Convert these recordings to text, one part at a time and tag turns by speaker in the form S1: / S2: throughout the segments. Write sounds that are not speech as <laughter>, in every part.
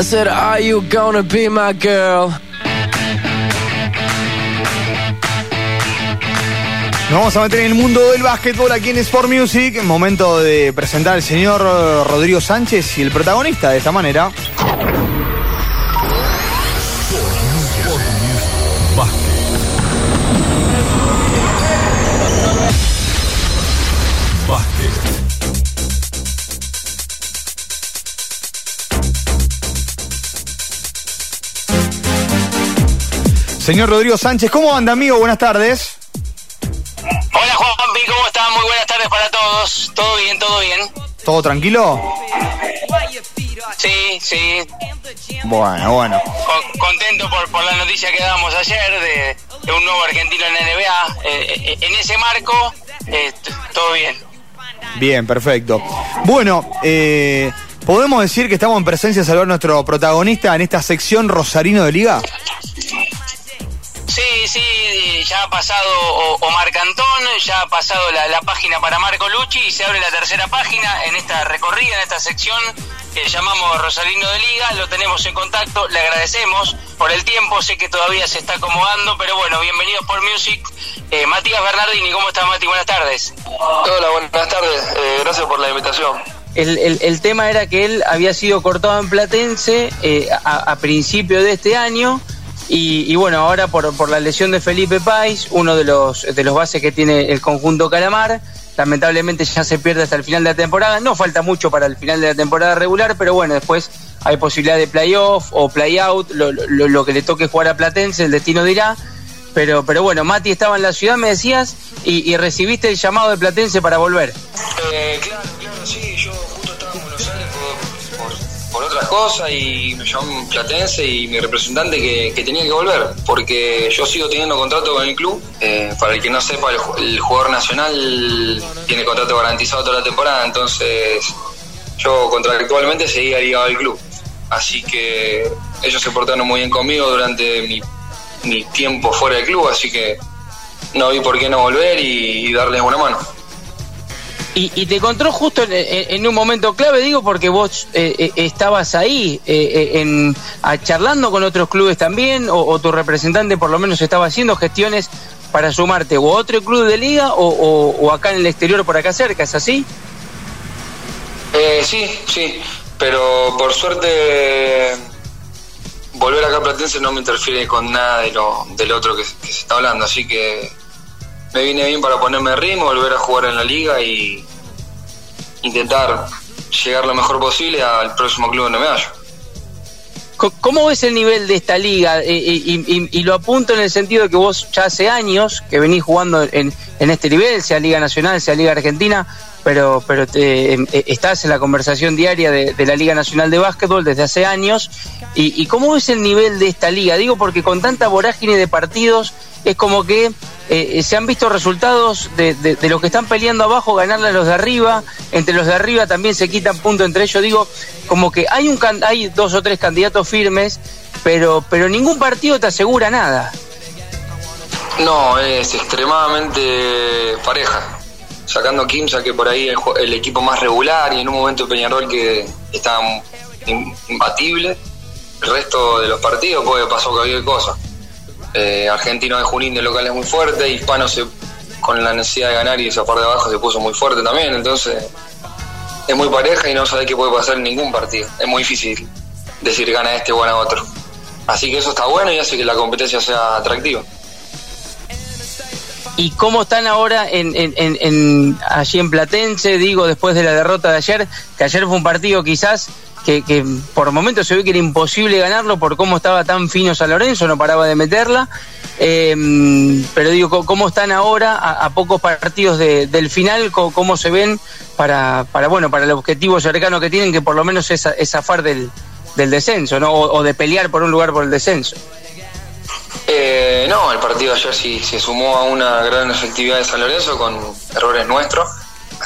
S1: I said, Are you gonna be my girl?
S2: Nos vamos a meter en el mundo del básquetbol aquí en Sport Music. Momento de presentar al señor Rodrigo Sánchez y el protagonista de esta manera. Señor Rodrigo Sánchez, ¿cómo anda, amigo? Buenas tardes.
S3: Hola Juanpi, ¿cómo estás? Muy buenas tardes para todos. ¿Todo bien? ¿Todo bien?
S2: ¿Todo tranquilo?
S3: Sí, sí.
S2: Bueno, bueno.
S3: Con- contento por, por la noticia que damos ayer de, de un nuevo argentino en la NBA. Eh, eh, en ese marco, eh, todo bien.
S2: Bien, perfecto. Bueno, eh, ¿podemos decir que estamos en presencia de salvar nuestro protagonista en esta sección Rosarino de Liga?
S3: Sí, sí, ya ha pasado O- Omar Cantón, ya ha pasado la, la página para Marco Lucci y se abre la tercera página en esta recorrida, en esta sección que llamamos Rosalino de Liga. Lo tenemos en contacto, le agradecemos por el tiempo, sé que todavía se está acomodando, pero bueno, bienvenidos por Music. Eh, Matías Bernardini, ¿cómo estás Mati? Buenas tardes.
S4: Hola, buenas tardes. Eh, gracias por la invitación.
S3: El, el- el tema era que él había sido cortado en Platense eh, a, a principio de este año y, y bueno, ahora por, por la lesión de Felipe Pais, uno de los, de los bases que tiene el conjunto Calamar, lamentablemente ya se pierde hasta el final de la temporada. No falta mucho para el final de la temporada regular, pero bueno, después hay posibilidad de playoff o playout, lo, lo, lo que le toque jugar a Platense, el destino dirá. Pero, pero bueno, Mati estaba en la ciudad, me decías, y, recibiste el llamado de Platense para volver.
S4: Eh, claro, cosas y me llamó Platense y mi representante que, tenía que volver. Porque yo sigo teniendo contrato con el club. Eh, para el que no sepa, el, ju- el jugador nacional tiene contrato garantizado toda la temporada. Entonces, yo contractualmente seguía ligado al club. Así que ellos se portaron muy bien conmigo durante mi, tiempo fuera del club. Así que no vi por qué no volver y darles una mano.
S3: Y, y te encontró justo en, en- un momento clave, digo, porque vos eh, eh, estabas ahí eh, eh, en, a- charlando con otros clubes también, o, tu representante por lo menos estaba haciendo gestiones para sumarte o a otro club de liga o, o- o acá en el exterior por acá cerca, ¿es así?
S4: Eh, sí, sí, pero por suerte volver acá a Platense no me interfiere con nada de lo, del otro que, que se está hablando, así que me viene bien para ponerme ritmo, volver a jugar en la liga y intentar llegar lo mejor posible al próximo club donde me hallo.
S3: ¿Cómo ves el nivel de esta liga? Eh, y, y- y lo apunto en el sentido de que vos ya hace años que venís jugando en, en este nivel, sea Liga Nacional, sea Liga Argentina, pero, pero te- eh, estás en la conversación diaria de la Liga Nacional de Básquetbol desde hace años. Y, ¿Y cómo ves el nivel de esta liga? Digo porque con tanta vorágine de partidos es como que eh, se han visto resultados de, de- los que están peleando abajo, ganarle a los de arriba, entre los de arriba también se quitan puntos entre ellos. Digo, como que hay, un hay dos o tres candidatos firmes, pero, pero ningún partido te asegura nada.
S4: No, es extremadamente pareja. Sacando Kimsa, que por ahí el, el equipo más regular, y en un momento Peñarol que está im- imbatible. El resto de los partidos puede pasar cualquier cosa. Eh, Argentino de Junín de local es muy fuerte, Hispano se, con la necesidad de ganar y parte de abajo se puso muy fuerte también, entonces es muy pareja y no sabes qué puede pasar en ningún partido. Es muy difícil decir gana este o gana otro. Así que eso está bueno y hace que la competencia sea atractiva.
S3: ¿Y cómo están ahora en, en- en- en- allí en Platense? Digo, después de la derrota de ayer, que ayer fue un partido quizás que, que por momentos se vio que era imposible ganarlo por cómo estaba tan fino San Lorenzo, no paraba de meterla. Eh, pero digo, ¿cómo- ¿cómo están ahora a, pocos partidos de- del final? ¿Cómo, cómo se ven para, para, bueno, para el objetivo cercano que tienen, que por lo menos es, es zafar del, descenso, ¿no? O, o de pelear por un lugar por el descenso.
S4: Eh, no, el partido ayer sí se sumó a una gran efectividad de San Lorenzo con errores nuestros,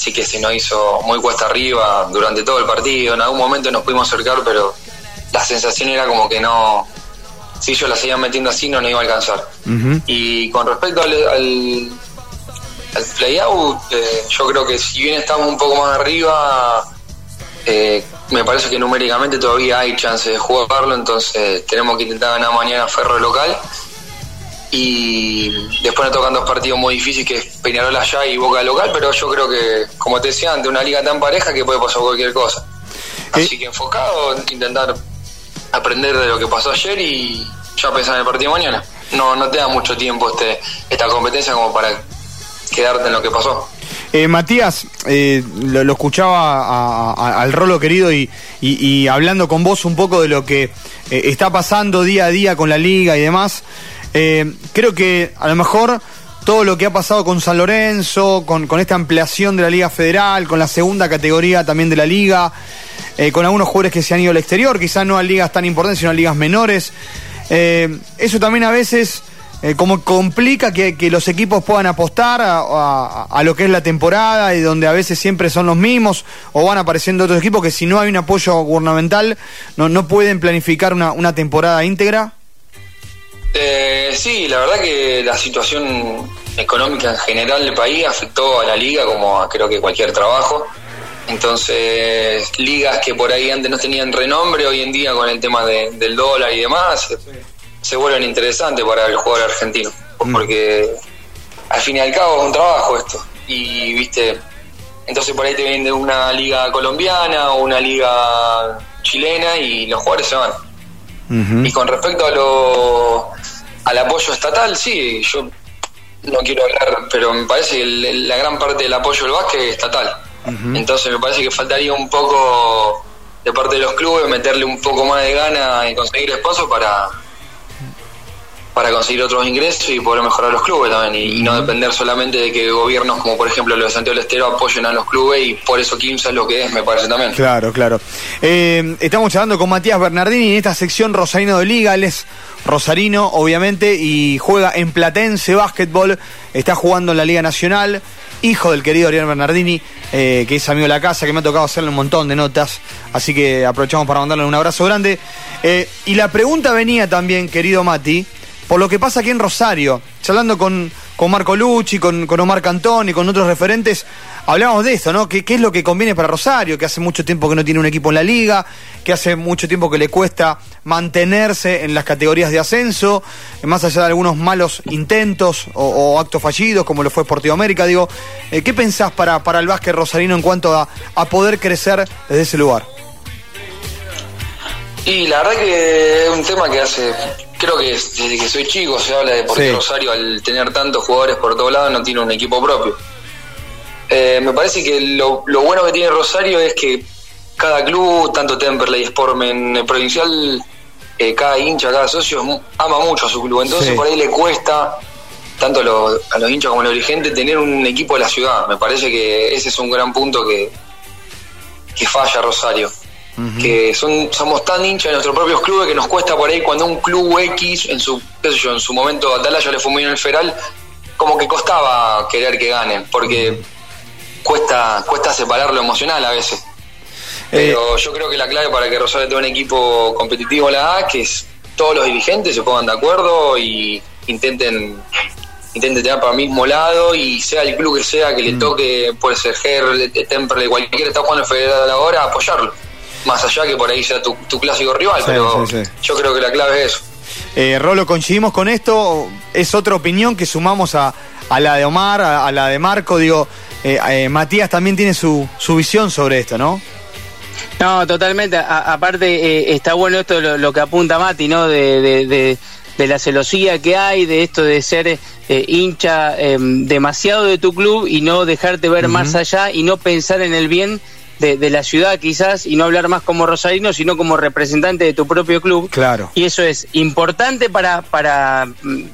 S4: así que se nos hizo muy cuesta arriba durante todo el partido. En algún momento nos pudimos acercar, pero la sensación era como que no, si ellos la seguían metiendo así, no nos iba a alcanzar. Y con respecto al, al, al playout, eh, yo creo que si bien estamos un poco más arriba, Eh, me parece que numéricamente todavía hay chance de jugarlo, entonces tenemos que intentar ganar mañana Ferro local. Y después nos tocan dos partidos muy difíciles, que es Peñarol allá y Boca local, pero yo creo que, como te decía, ante una liga tan pareja que puede pasar cualquier cosa. Así que enfocado, intentar aprender de lo que pasó ayer y ya pensar en el partido de mañana. No, no te da mucho tiempo este, esta competencia como para quedarte en lo que pasó.
S2: Eh, Matías, eh, lo, escuchaba al Rolo querido y, y, hablando con vos un poco de lo que eh, está pasando día a día con la liga y demás. Creo que a lo mejor todo lo que ha pasado con San Lorenzo, con, con, esta ampliación de la Liga Federal, con la segunda categoría también de la liga, con algunos jugadores que se han ido al exterior, quizás no a ligas tan importantes, sino a ligas menores. eso también a veces eh, como complica que, los equipos puedan apostar a, lo que es la temporada y donde a veces siempre son los mismos o van apareciendo otros equipos que si no hay un apoyo gubernamental no, no pueden planificar una, una temporada íntegra?
S4: Eh, sí, la verdad que la situación económica en general del país afectó a la liga como a creo que cualquier trabajo. Entonces, ligas que por ahí antes no tenían renombre, hoy en día con el tema del dólar y demás, se vuelven interesantes para el jugador argentino. Mm. Porque al fin y al cabo es un trabajo esto. Y viste, entonces por ahí te vienen de una liga colombiana o una liga chilena y los jugadores se van. Y con respecto a lo, al apoyo estatal, sí, yo no quiero hablar, pero me parece que la gran parte del apoyo del básquet es estatal. Entonces me parece que faltaría un poco de parte de los clubes meterle un poco más de gana y conseguir sponsors para, para conseguir otros ingresos y poder mejorar los clubes también y, no depender solamente de que gobiernos como por ejemplo los de Santiago del Estero apoyen a los clubes y por eso Kimsa es lo que es, me parece también.
S2: Claro, claro. Eh, estamos charlando con Matías Bernardini en esta sección Rosarino de Liga, él es rosarino obviamente y juega en Platense Básquetbol, está jugando en la Liga Nacional, hijo del querido Ariel Bernardini, eh, que es amigo de la casa, que me ha tocado hacerle un montón de notas, así que aprovechamos para mandarle un abrazo grande. Eh, y la pregunta venía también, querido Mati, por lo que pasa aquí en Rosario. Hablando con, con Marco Lucci, con, con Omar Cantón y con otros referentes, hablamos de esto, ¿no? ¿Qué, ¿Qué, es lo que conviene para Rosario? Que hace mucho tiempo que no tiene un equipo en la liga, que hace mucho tiempo que le cuesta mantenerse en las categorías de ascenso, más allá de algunos malos intentos o, actos fallidos, como lo fue Sportivo América. Digo, eh, ¿qué pensás para, para el básquet rosarino en cuanto a, a poder crecer desde ese lugar?
S4: Y la verdad que es un tema que hace creo que desde que soy chico se habla de por qué Rosario al tener tantos jugadores por todos lados no tiene un equipo propio. Eh, me parece que lo, bueno que tiene Rosario es que cada club, tanto Temperley, Sportmen, Provincial, eh, cada hincha, cada socio ama mucho a su club. Entonces por ahí le cuesta tanto a los, a los hinchas como a los dirigentes tener un equipo de la ciudad. Me parece que ese es un gran punto que, que falla Rosario que son somos tan hinchas de nuestros propios clubes que nos cuesta por ahí cuando un club X, en su, qué sé yo, en su momento Atalaya le fue muy en el Feral, como que costaba querer que ganen, porque cuesta, cuesta separar lo emocional a veces. Eh, Pero yo creo que la clave para que Rosario tenga un equipo competitivo en la A, que es todos los dirigentes se pongan de acuerdo y intenten intenten tener para el mismo lado y sea el club que sea que le toque, puede ser Ger, Temple, cualquiera está jugando Federal ahora, apoyarlo. Más allá que por ahí sea tu, clásico rival, pero yo creo que la clave es eso.
S2: Eh, Rolo, coincidimos con esto, es otra opinión que sumamos a, la de Omar, a, la de Marco, digo, eh, eh, Matías también tiene su, su visión sobre esto, ¿no?
S3: No, totalmente. aparte, está bueno esto lo, que apunta Mati, ¿no? De, la celosía que hay, de esto de ser hincha em, demasiado de tu club y no dejarte ver más allá y no pensar en el bien de, la ciudad quizás y no hablar más como rosarino, sino como representante de tu propio club.
S2: Claro.
S3: Y eso es importante para, para,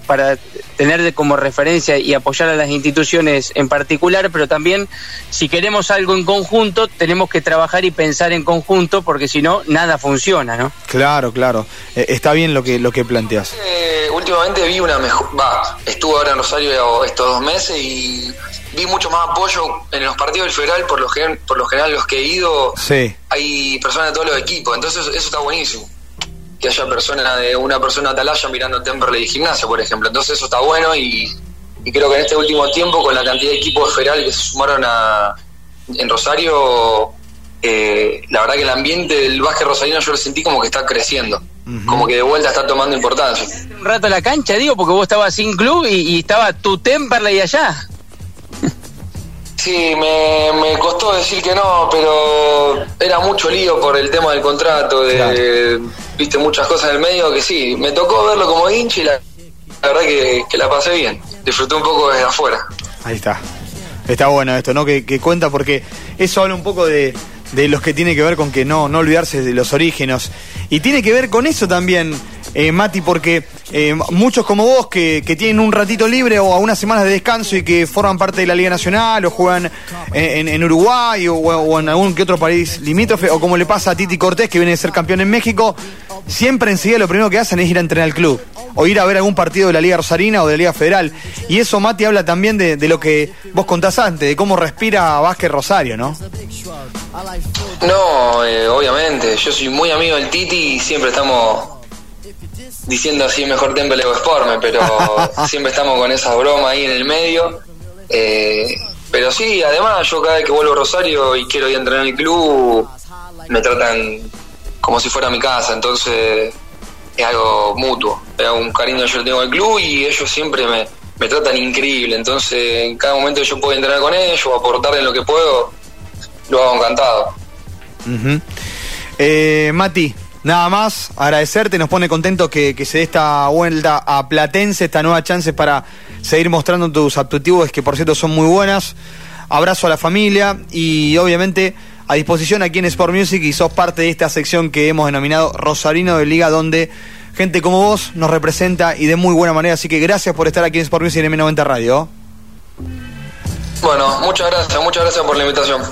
S3: para tener como referencia y apoyar a las instituciones en particular, pero también si queremos algo en conjunto, tenemos que trabajar y pensar en conjunto, porque si no, nada funciona, ¿no?
S2: Claro, claro. Eh, está bien lo que, lo que planteas.
S4: Eh, últimamente vi una mejor... Va, estuve ahora en Rosario estos dos meses y vi mucho más apoyo en los partidos del federal, por lo, general, por lo general los que he ido, hay personas de todos los equipos, entonces eso está buenísimo. Que haya personas de una persona atalaya mirando Temperley y gimnasia, por ejemplo. Entonces eso está bueno y, creo que en este último tiempo, con la cantidad de equipos federal que se sumaron a, en Rosario, eh, la verdad que el ambiente del básquet rosarino yo lo sentí como que está creciendo, como que de vuelta está tomando importancia.
S3: Un rato la cancha, digo, porque vos estabas sin club y, estaba tu Temperley allá.
S4: Sí, me, me, costó decir que no, pero era mucho lío por el tema del contrato, de, viste muchas cosas en el medio que sí, me tocó verlo como hincha y la, verdad que, que, la pasé bien, disfruté un poco desde afuera.
S2: Ahí está, está bueno esto, ¿no? Que, que cuenta porque eso habla un poco de, de los que tiene que ver con que no, no olvidarse de los orígenes. Y tiene que ver con eso también, eh, Mati, porque eh, muchos como vos que, tienen un ratito libre o a unas semanas de descanso y que forman parte de la Liga Nacional o juegan en, Uruguay o, en algún que otro país limítrofe, o como le pasa a Titi Cortés que viene de ser campeón en México, siempre enseguida lo primero que hacen es ir a entrenar al club o ir a ver algún partido de la Liga Rosarina o de la Liga Federal. Y eso, Mati, habla también de, lo que vos contás antes, de cómo respira Vázquez Rosario, ¿no?
S4: No, eh, obviamente. Yo soy muy amigo del Titi y siempre estamos diciendo así mejor Temple o Sporme, pero <laughs> siempre estamos con esa broma ahí en el medio. Eh, pero sí, además yo cada vez que vuelvo a Rosario y quiero ir a entrenar en el club, me tratan como si fuera mi casa, entonces es algo mutuo, es un cariño que yo tengo al club y ellos siempre me, me tratan increíble, entonces en cada momento que yo puedo entrenar con ellos, aportarles lo que puedo, lo hago encantado.
S2: eh, Mati, nada más, agradecerte, nos pone contento que, se dé esta vuelta a Platense, esta nueva chance para seguir mostrando tus aptitudes, que por cierto son muy buenas. Abrazo a la familia y obviamente a disposición aquí en Sport Music y sos parte de esta sección que hemos denominado Rosarino de Liga, donde gente como vos nos representa y de muy buena manera. Así que gracias por estar aquí en Sport Music en M90 Radio.
S4: Bueno, muchas gracias, muchas gracias por la invitación.